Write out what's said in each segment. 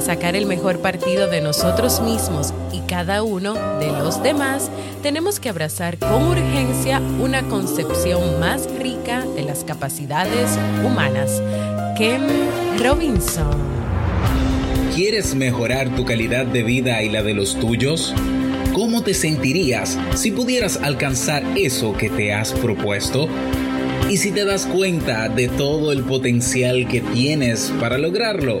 sacar el mejor partido de nosotros mismos y cada uno de los demás, tenemos que abrazar con urgencia una concepción más rica de las capacidades humanas. Ken Robinson. ¿Quieres mejorar tu calidad de vida y la de los tuyos? ¿Cómo te sentirías si pudieras alcanzar eso que te has propuesto? ¿Y si te das cuenta de todo el potencial que tienes para lograrlo?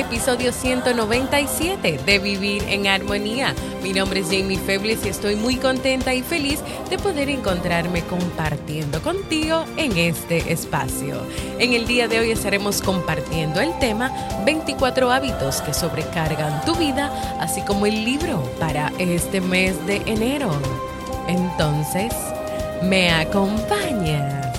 Episodio 197 de Vivir en Armonía. Mi nombre es Jamie Febles y estoy muy contenta y feliz de poder encontrarme compartiendo contigo en este espacio. En el día de hoy estaremos compartiendo el tema 24 hábitos que sobrecargan tu vida, así como el libro para este mes de enero. Entonces, ¿me acompañas?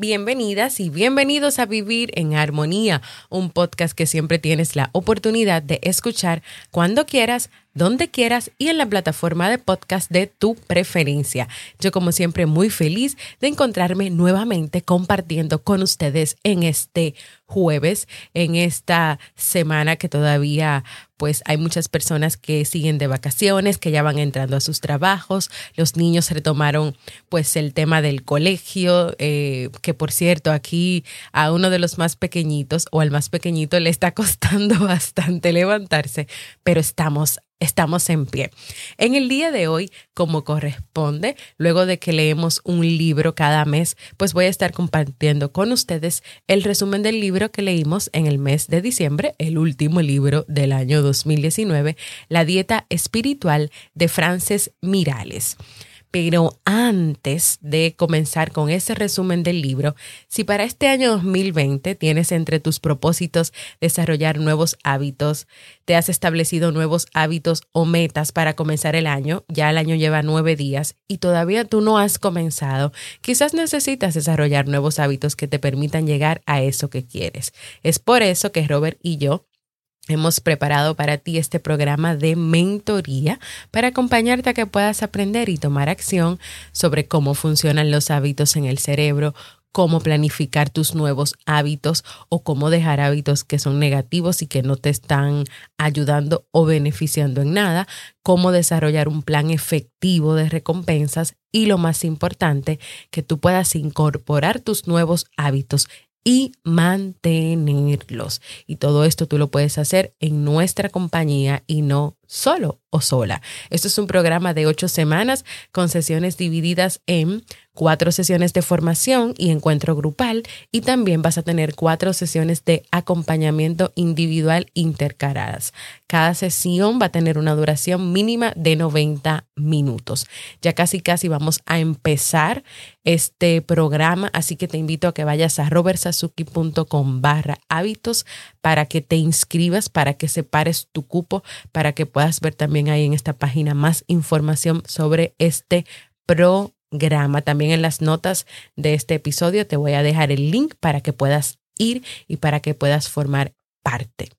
Bienvenidas y bienvenidos a Vivir en Armonía, un podcast que siempre tienes la oportunidad de escuchar cuando quieras donde quieras y en la plataforma de podcast de tu preferencia. Yo como siempre muy feliz de encontrarme nuevamente compartiendo con ustedes en este jueves, en esta semana que todavía pues hay muchas personas que siguen de vacaciones, que ya van entrando a sus trabajos, los niños retomaron pues el tema del colegio, eh, que por cierto aquí a uno de los más pequeñitos o al más pequeñito le está costando bastante levantarse, pero estamos estamos en pie. En el día de hoy, como corresponde, luego de que leemos un libro cada mes, pues voy a estar compartiendo con ustedes el resumen del libro que leímos en el mes de diciembre, el último libro del año 2019, La dieta espiritual de Frances Mirales. Pero antes de comenzar con ese resumen del libro, si para este año 2020 tienes entre tus propósitos desarrollar nuevos hábitos, te has establecido nuevos hábitos o metas para comenzar el año, ya el año lleva nueve días y todavía tú no has comenzado, quizás necesitas desarrollar nuevos hábitos que te permitan llegar a eso que quieres. Es por eso que Robert y yo Hemos preparado para ti este programa de mentoría para acompañarte a que puedas aprender y tomar acción sobre cómo funcionan los hábitos en el cerebro, cómo planificar tus nuevos hábitos o cómo dejar hábitos que son negativos y que no te están ayudando o beneficiando en nada, cómo desarrollar un plan efectivo de recompensas y lo más importante, que tú puedas incorporar tus nuevos hábitos y mantenerlos. Y todo esto tú lo puedes hacer en nuestra compañía y no solo o sola. Esto es un programa de ocho semanas con sesiones divididas en cuatro sesiones de formación y encuentro grupal y también vas a tener cuatro sesiones de acompañamiento individual intercaladas. Cada sesión va a tener una duración mínima de 90 minutos. Ya casi casi vamos a empezar este programa, así que te invito a que vayas a robertsazuki.com barra hábitos para que te inscribas, para que separes tu cupo, para que puedas ver también ahí en esta página más información sobre este programa. También en las notas de este episodio te voy a dejar el link para que puedas ir y para que puedas formar parte.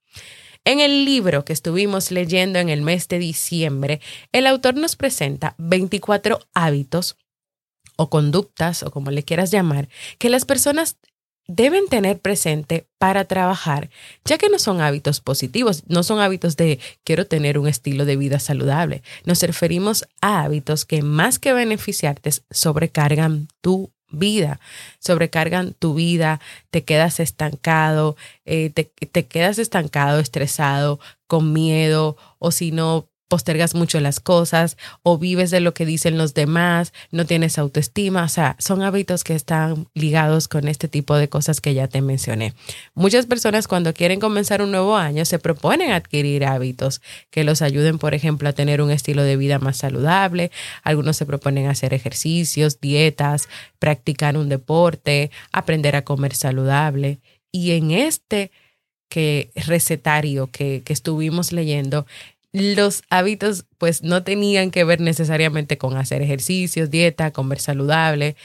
En el libro que estuvimos leyendo en el mes de diciembre, el autor nos presenta 24 hábitos o conductas, o como le quieras llamar, que las personas deben tener presente para trabajar, ya que no son hábitos positivos, no son hábitos de quiero tener un estilo de vida saludable. Nos referimos a hábitos que más que beneficiarte sobrecargan tu vida, sobrecargan tu vida, te quedas estancado, eh, te, te quedas estancado, estresado, con miedo, o si no, postergas mucho las cosas o vives de lo que dicen los demás, no tienes autoestima, o sea, son hábitos que están ligados con este tipo de cosas que ya te mencioné. Muchas personas cuando quieren comenzar un nuevo año se proponen adquirir hábitos que los ayuden, por ejemplo, a tener un estilo de vida más saludable, algunos se proponen hacer ejercicios, dietas, practicar un deporte, aprender a comer saludable y en este que recetario que, que estuvimos leyendo, los hábitos pues no tenían que ver necesariamente con hacer ejercicios, dieta, comer saludable.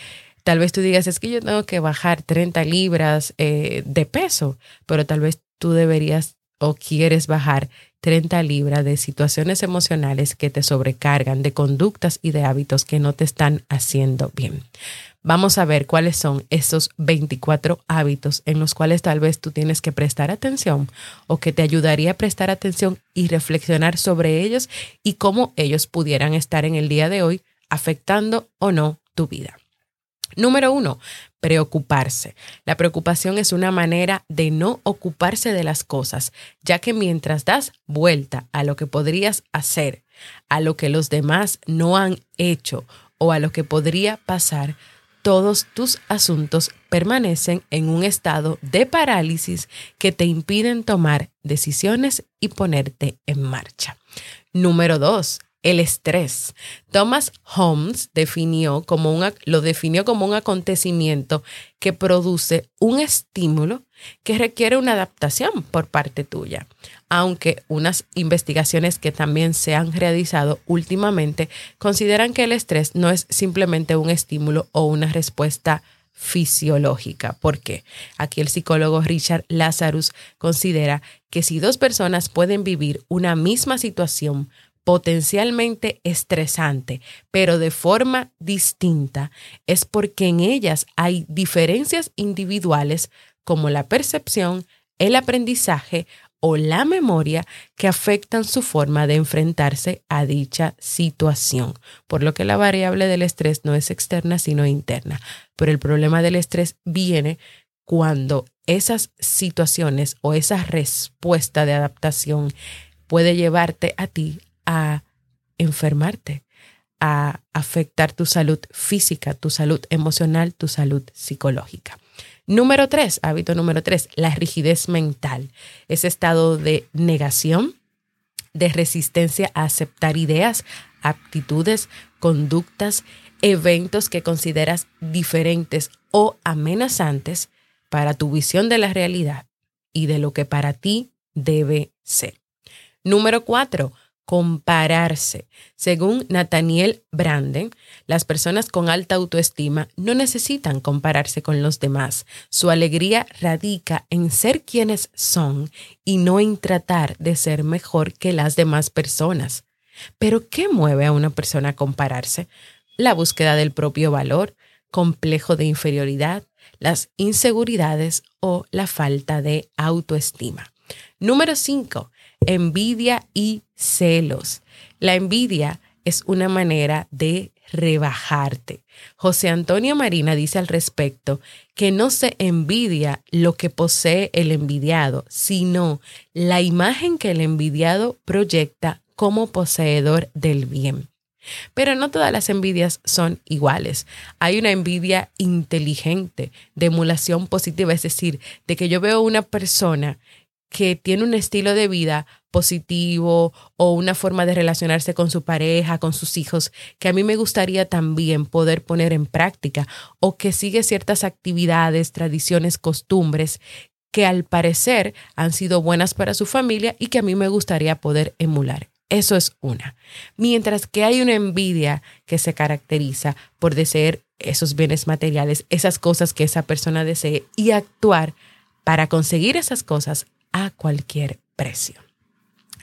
Tal vez tú digas, es que yo tengo que bajar 30 libras eh, de peso, pero tal vez tú deberías o quieres bajar 30 libras de situaciones emocionales que te sobrecargan, de conductas y de hábitos que no te están haciendo bien. Vamos a ver cuáles son esos 24 hábitos en los cuales tal vez tú tienes que prestar atención o que te ayudaría a prestar atención y reflexionar sobre ellos y cómo ellos pudieran estar en el día de hoy afectando o no tu vida. Número uno, preocuparse. La preocupación es una manera de no ocuparse de las cosas, ya que mientras das vuelta a lo que podrías hacer, a lo que los demás no han hecho o a lo que podría pasar, todos tus asuntos permanecen en un estado de parálisis que te impiden tomar decisiones y ponerte en marcha. Número dos, el estrés. Thomas Holmes definió como lo definió como un acontecimiento que produce un estímulo que requiere una adaptación por parte tuya aunque unas investigaciones que también se han realizado últimamente consideran que el estrés no es simplemente un estímulo o una respuesta fisiológica. ¿Por qué? Aquí el psicólogo Richard Lazarus considera que si dos personas pueden vivir una misma situación potencialmente estresante, pero de forma distinta, es porque en ellas hay diferencias individuales como la percepción, el aprendizaje o la memoria que afectan su forma de enfrentarse a dicha situación, por lo que la variable del estrés no es externa sino interna. Pero el problema del estrés viene cuando esas situaciones o esa respuesta de adaptación puede llevarte a ti a enfermarte, a afectar tu salud física, tu salud emocional, tu salud psicológica. Número tres, hábito número tres, la rigidez mental. Ese estado de negación, de resistencia a aceptar ideas, aptitudes, conductas, eventos que consideras diferentes o amenazantes para tu visión de la realidad y de lo que para ti debe ser. Número cuatro, compararse. Según Nathaniel Branden, las personas con alta autoestima no necesitan compararse con los demás. Su alegría radica en ser quienes son y no en tratar de ser mejor que las demás personas. Pero ¿qué mueve a una persona a compararse? La búsqueda del propio valor, complejo de inferioridad, las inseguridades o la falta de autoestima. Número 5 envidia y celos. La envidia es una manera de rebajarte. José Antonio Marina dice al respecto que no se envidia lo que posee el envidiado, sino la imagen que el envidiado proyecta como poseedor del bien. Pero no todas las envidias son iguales. Hay una envidia inteligente, de emulación positiva, es decir, de que yo veo una persona que tiene un estilo de vida positivo o una forma de relacionarse con su pareja, con sus hijos, que a mí me gustaría también poder poner en práctica o que sigue ciertas actividades, tradiciones, costumbres que al parecer han sido buenas para su familia y que a mí me gustaría poder emular. Eso es una. Mientras que hay una envidia que se caracteriza por desear esos bienes materiales, esas cosas que esa persona desee y actuar para conseguir esas cosas a cualquier precio.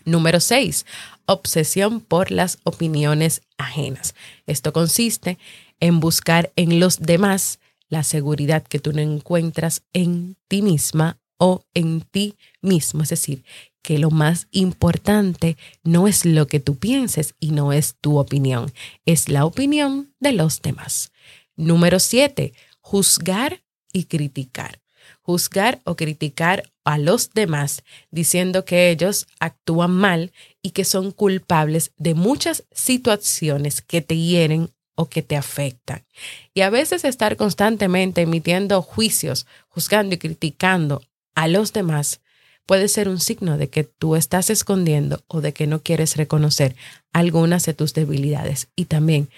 Número 6. Obsesión por las opiniones ajenas. Esto consiste en buscar en los demás la seguridad que tú no encuentras en ti misma o en ti mismo. Es decir, que lo más importante no es lo que tú pienses y no es tu opinión, es la opinión de los demás. Número 7. juzgar y criticar. Juzgar o criticar a los demás diciendo que ellos actúan mal y que son culpables de muchas situaciones que te hieren o que te afectan. Y a veces estar constantemente emitiendo juicios, juzgando y criticando a los demás puede ser un signo de que tú estás escondiendo o de que no quieres reconocer algunas de tus debilidades. Y también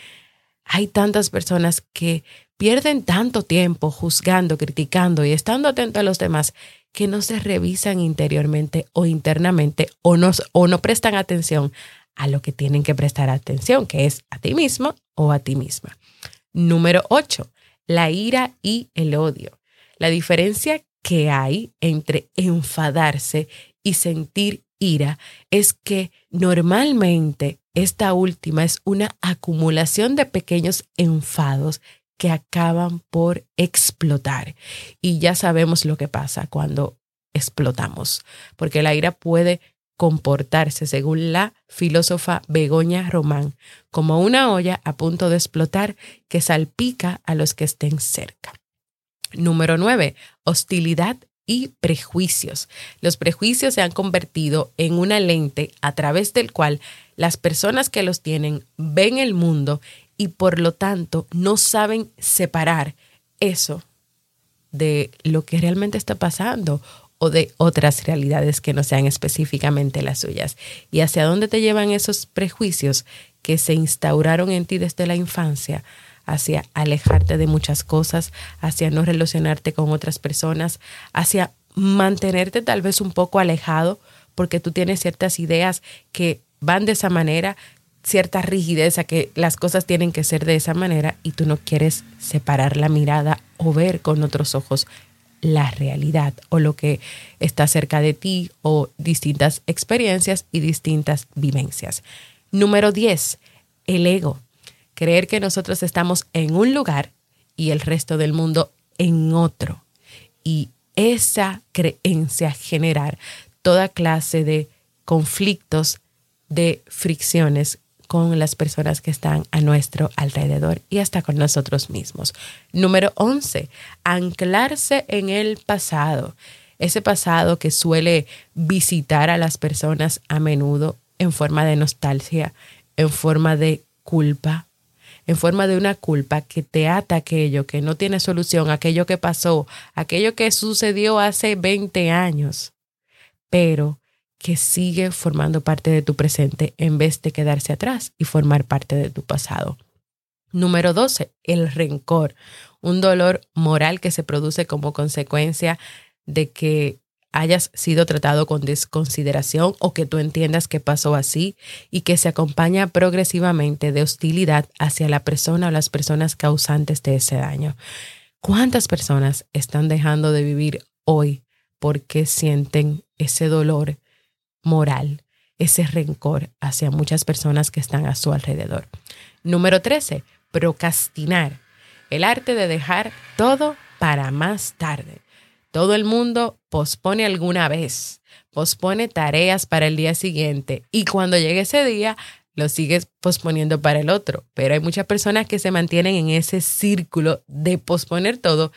hay tantas personas que pierden tanto tiempo juzgando, criticando y estando atento a los demás que no se revisan interiormente o internamente o no, o no prestan atención a lo que tienen que prestar atención, que es a ti mismo o a ti misma. Número 8. La ira y el odio. La diferencia que hay entre enfadarse y sentir ira es que normalmente esta última es una acumulación de pequeños enfados que acaban por explotar. Y ya sabemos lo que pasa cuando explotamos, porque la ira puede comportarse, según la filósofa Begoña Román, como una olla a punto de explotar que salpica a los que estén cerca. Número 9. Hostilidad y prejuicios. Los prejuicios se han convertido en una lente a través del cual las personas que los tienen ven el mundo y por lo tanto no saben separar eso de lo que realmente está pasando o de otras realidades que no sean específicamente las suyas. ¿Y hacia dónde te llevan esos prejuicios que se instauraron en ti desde la infancia? hacia alejarte de muchas cosas, hacia no relacionarte con otras personas, hacia mantenerte tal vez un poco alejado porque tú tienes ciertas ideas que van de esa manera, cierta rigidez a que las cosas tienen que ser de esa manera y tú no quieres separar la mirada o ver con otros ojos la realidad o lo que está cerca de ti o distintas experiencias y distintas vivencias. Número 10, el ego creer que nosotros estamos en un lugar y el resto del mundo en otro. Y esa creencia generar toda clase de conflictos, de fricciones con las personas que están a nuestro alrededor y hasta con nosotros mismos. Número 11, anclarse en el pasado. Ese pasado que suele visitar a las personas a menudo en forma de nostalgia, en forma de culpa, en forma de una culpa que te ata aquello que no tiene solución, aquello que pasó, aquello que sucedió hace 20 años, pero que sigue formando parte de tu presente en vez de quedarse atrás y formar parte de tu pasado. Número 12, el rencor, un dolor moral que se produce como consecuencia de que hayas sido tratado con desconsideración o que tú entiendas que pasó así y que se acompaña progresivamente de hostilidad hacia la persona o las personas causantes de ese daño. ¿Cuántas personas están dejando de vivir hoy porque sienten ese dolor moral, ese rencor hacia muchas personas que están a su alrededor? Número 13, procrastinar, el arte de dejar todo para más tarde. Todo el mundo pospone alguna vez, pospone tareas para el día siguiente y cuando llegue ese día lo sigues posponiendo para el otro. Pero hay muchas personas que se mantienen en ese círculo de posponer todo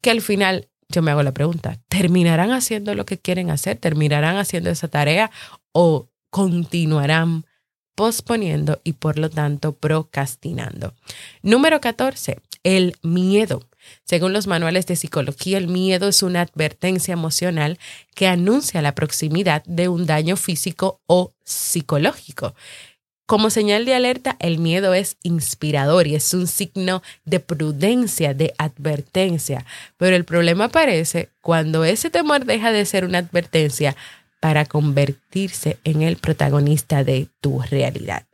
que al final yo me hago la pregunta, ¿terminarán haciendo lo que quieren hacer? ¿Terminarán haciendo esa tarea o continuarán posponiendo y por lo tanto procrastinando? Número 14, el miedo. Según los manuales de psicología, el miedo es una advertencia emocional que anuncia la proximidad de un daño físico o psicológico. Como señal de alerta, el miedo es inspirador y es un signo de prudencia, de advertencia. Pero el problema aparece cuando ese temor deja de ser una advertencia para convertirse en el protagonista de tu realidad.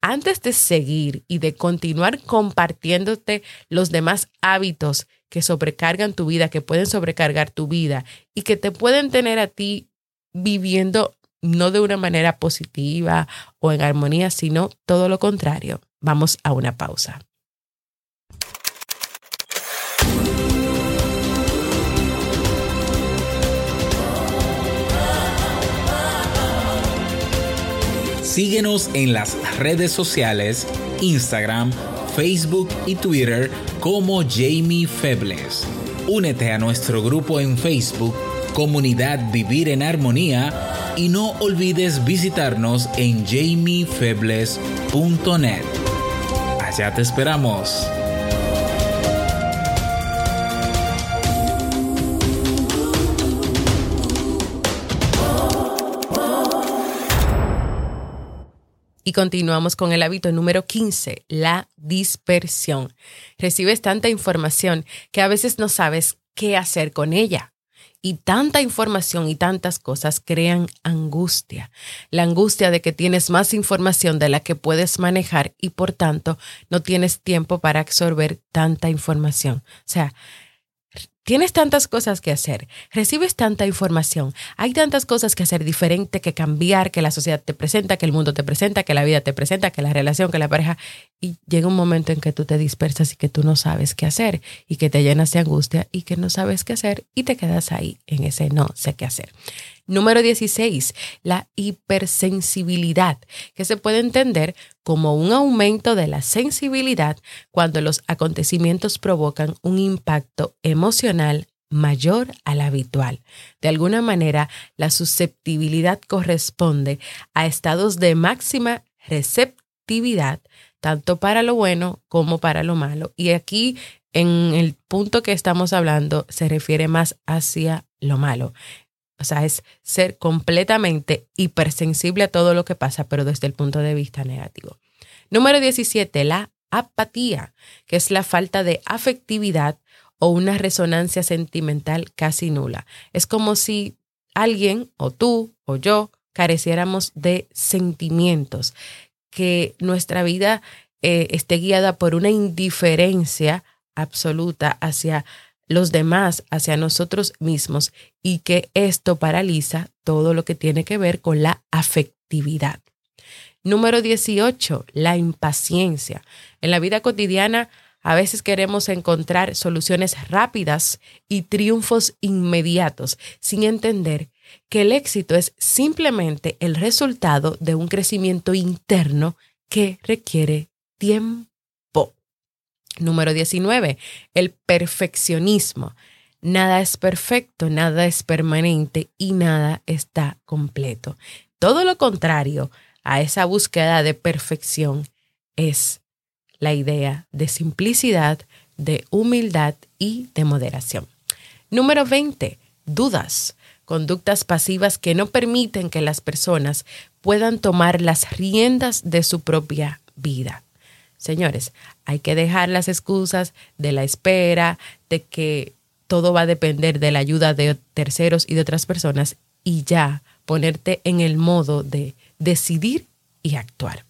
Antes de seguir y de continuar compartiéndote los demás hábitos que sobrecargan tu vida, que pueden sobrecargar tu vida y que te pueden tener a ti viviendo no de una manera positiva o en armonía, sino todo lo contrario. Vamos a una pausa. Síguenos en las redes sociales, Instagram, Facebook y Twitter como Jamie Febles. Únete a nuestro grupo en Facebook, Comunidad Vivir en Armonía, y no olvides visitarnos en jamiefebles.net. Allá te esperamos. Y continuamos con el hábito número 15, la dispersión. Recibes tanta información que a veces no sabes qué hacer con ella. Y tanta información y tantas cosas crean angustia. La angustia de que tienes más información de la que puedes manejar y por tanto no tienes tiempo para absorber tanta información. O sea, Tienes tantas cosas que hacer, recibes tanta información, hay tantas cosas que hacer diferente, que cambiar, que la sociedad te presenta, que el mundo te presenta, que la vida te presenta, que la relación, que la pareja, y llega un momento en que tú te dispersas y que tú no sabes qué hacer y que te llenas de angustia y que no sabes qué hacer y te quedas ahí en ese no sé qué hacer. Número 16, la hipersensibilidad, que se puede entender como un aumento de la sensibilidad cuando los acontecimientos provocan un impacto emocional mayor al habitual. De alguna manera, la susceptibilidad corresponde a estados de máxima receptividad, tanto para lo bueno como para lo malo. Y aquí, en el punto que estamos hablando, se refiere más hacia lo malo. O sea, es ser completamente hipersensible a todo lo que pasa, pero desde el punto de vista negativo. Número 17, la apatía, que es la falta de afectividad o una resonancia sentimental casi nula. Es como si alguien, o tú, o yo, careciéramos de sentimientos, que nuestra vida eh, esté guiada por una indiferencia absoluta hacia los demás hacia nosotros mismos y que esto paraliza todo lo que tiene que ver con la afectividad. Número 18, la impaciencia. En la vida cotidiana a veces queremos encontrar soluciones rápidas y triunfos inmediatos sin entender que el éxito es simplemente el resultado de un crecimiento interno que requiere tiempo. Número 19, el perfeccionismo. Nada es perfecto, nada es permanente y nada está completo. Todo lo contrario a esa búsqueda de perfección es la idea de simplicidad, de humildad y de moderación. Número 20, dudas, conductas pasivas que no permiten que las personas puedan tomar las riendas de su propia vida. Señores, hay que dejar las excusas de la espera, de que todo va a depender de la ayuda de terceros y de otras personas y ya ponerte en el modo de decidir y actuar.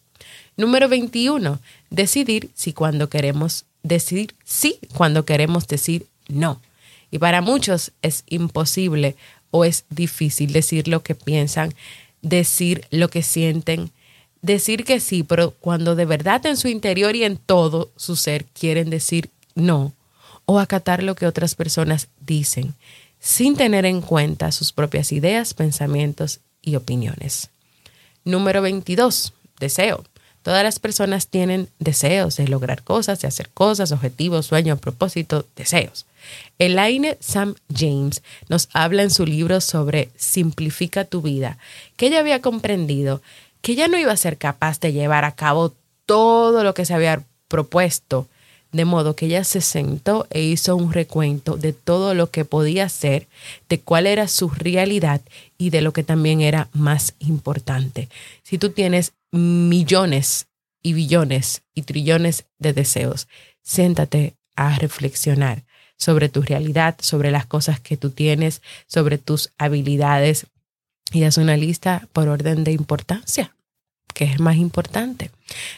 Número 21, decidir si cuando queremos decidir sí, cuando queremos decir no. Y para muchos es imposible o es difícil decir lo que piensan, decir lo que sienten, decir que sí, pero cuando de verdad en su interior y en todo su ser quieren decir no o acatar lo que otras personas dicen, sin tener en cuenta sus propias ideas, pensamientos y opiniones. Número 22. Deseo. Todas las personas tienen deseos de lograr cosas, de hacer cosas, objetivos, sueños, propósitos, deseos. Elaine Sam James nos habla en su libro sobre Simplifica tu vida, que ella había comprendido que ella no iba a ser capaz de llevar a cabo todo lo que se había propuesto, de modo que ella se sentó e hizo un recuento de todo lo que podía hacer, de cuál era su realidad y de lo que también era más importante. Si tú tienes millones y billones y trillones de deseos, siéntate a reflexionar sobre tu realidad, sobre las cosas que tú tienes, sobre tus habilidades, y haz una lista por orden de importancia, que es más importante.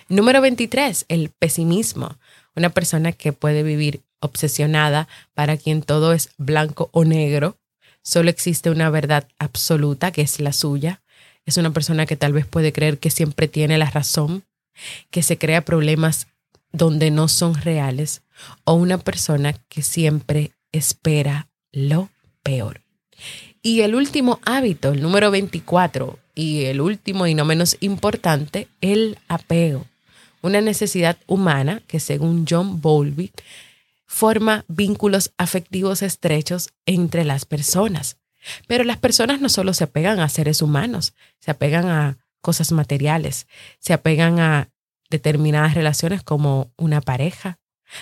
Número 23, el pesimismo. Una persona que puede vivir obsesionada, para quien todo es blanco o negro, solo existe una verdad absoluta que es la suya. Es una persona que tal vez puede creer que siempre tiene la razón, que se crea problemas donde no son reales, o una persona que siempre espera lo peor. Y el último hábito, el número 24, y el último y no menos importante, el apego. Una necesidad humana que según John Bowlby forma vínculos afectivos estrechos entre las personas. Pero las personas no solo se apegan a seres humanos, se apegan a cosas materiales, se apegan a determinadas relaciones como una pareja,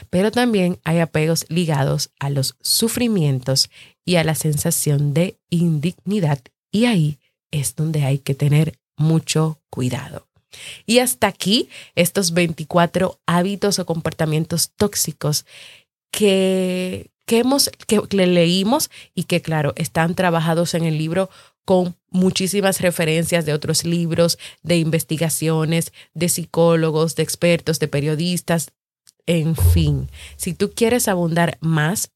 pero también hay apegos ligados a los sufrimientos y a la sensación de indignidad y ahí es donde hay que tener mucho cuidado. Y hasta aquí estos 24 hábitos o comportamientos tóxicos que, que, hemos, que, leímos y que, claro, están trabajados en el libro con muchísimas referencias de otros libros, de investigaciones, de psicólogos, de expertos, de periodistas, en fin. Si tú quieres abundar más,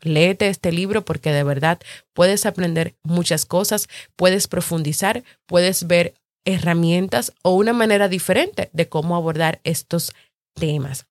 léete este libro porque de verdad puedes aprender muchas cosas, puedes profundizar, puedes ver herramientas o una manera diferente de cómo abordar estos temas.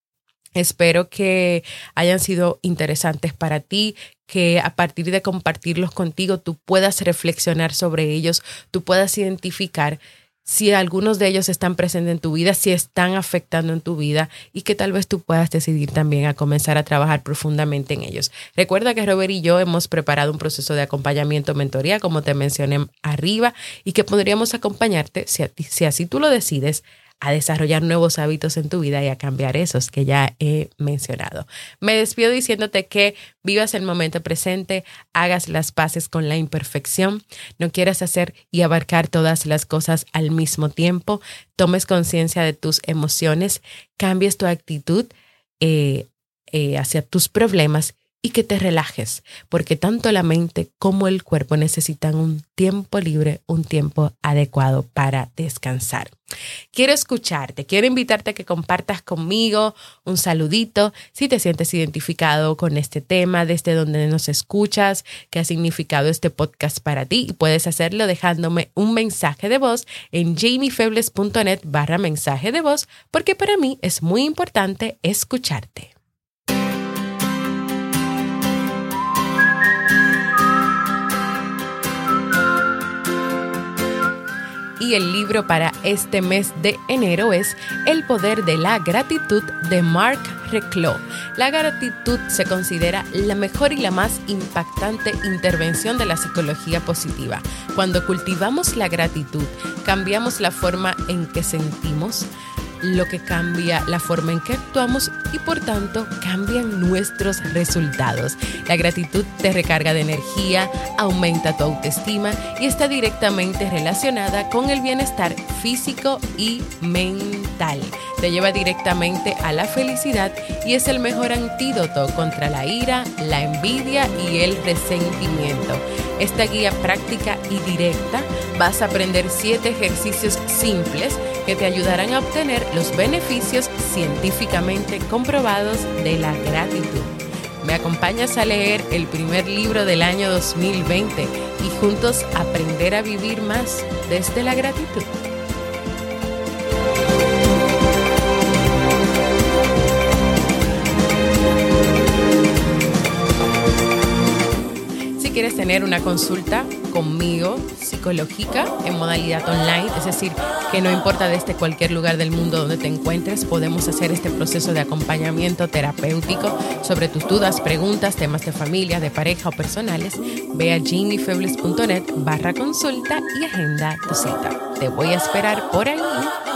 Espero que hayan sido interesantes para ti, que a partir de compartirlos contigo tú puedas reflexionar sobre ellos, tú puedas identificar si algunos de ellos están presentes en tu vida, si están afectando en tu vida y que tal vez tú puedas decidir también a comenzar a trabajar profundamente en ellos. Recuerda que Robert y yo hemos preparado un proceso de acompañamiento, mentoría, como te mencioné arriba, y que podríamos acompañarte, si, así tú lo decides, a desarrollar nuevos hábitos en tu vida y a cambiar esos que ya he mencionado. Me despido diciéndote que vivas el momento presente, hagas las paces con la imperfección, no quieras hacer y abarcar todas las cosas al mismo tiempo, tomes conciencia de tus emociones, cambies tu actitud eh, eh, hacia tus problemas y que te relajes, porque tanto la mente como el cuerpo necesitan un tiempo libre, un tiempo adecuado para descansar. Quiero escucharte, quiero invitarte a que compartas conmigo un saludito si te sientes identificado con este tema, desde donde nos escuchas, qué ha significado este podcast para ti y puedes hacerlo dejándome un mensaje de voz en jamiefebles.net barra mensaje de voz porque para mí es muy importante escucharte. Y el libro para este mes de enero es El poder de la gratitud de Mark Reclos. La gratitud se considera la mejor y la más impactante intervención de la psicología positiva. Cuando cultivamos la gratitud, cambiamos la forma en que sentimos, lo que cambia la forma en que actuamos y por tanto cambian nuestros resultados. La gratitud te recarga de energía, aumenta tu autoestima y está directamente relacionada con el bienestar físico y mental. Te lleva directamente a la felicidad y es el mejor antídoto contra la ira, la envidia y el resentimiento. Esta guía práctica y directa vas a aprender siete ejercicios simples que te ayudarán a obtener los beneficios científicamente comprobados de la gratitud. Me acompañas a leer el primer libro del año 2020 y juntos aprender a vivir más desde la gratitud. Quieres tener una consulta conmigo psicológica en modalidad online, es decir, que no importa desde cualquier lugar del mundo donde te encuentres, podemos hacer este proceso de acompañamiento terapéutico sobre tus dudas, preguntas, temas de familia, de pareja o personales, ve a jamiefebles.net barra consulta y agenda tu cita. Te voy a esperar por ahí.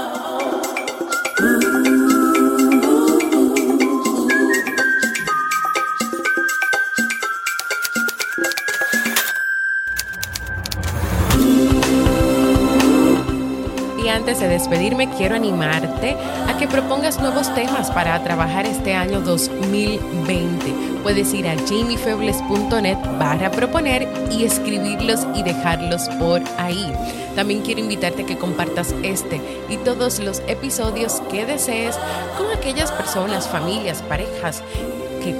Despedirme, quiero animarte a que propongas nuevos temas para trabajar este año 2020. Puedes ir a jamiefebles.net para proponer y escribirlos y dejarlos por ahí. También quiero invitarte a que compartas este y todos los episodios que desees con aquellas personas, familias, parejas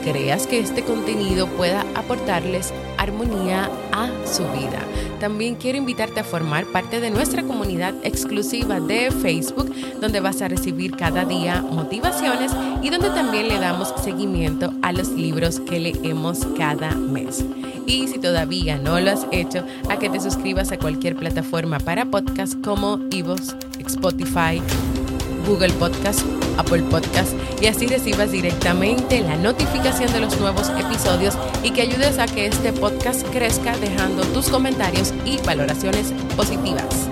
creas que este contenido pueda aportarles armonía a su vida. También quiero invitarte a formar parte de nuestra comunidad exclusiva de Facebook, donde vas a recibir cada día motivaciones y donde también le damos seguimiento a los libros que leemos cada mes. Y si todavía no lo has hecho, a que te suscribas a cualquier plataforma para podcast como Evox, Spotify, Google Podcast Apple Podcast y así recibas directamente la notificación de los nuevos episodios y que ayudes a que este podcast crezca dejando tus comentarios y valoraciones positivas.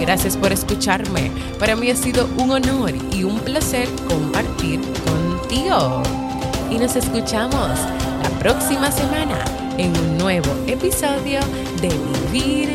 Gracias por escucharme. Para mí ha sido un honor y un placer compartir contigo. Y nos escuchamos la próxima semana en un nuevo episodio de Vivir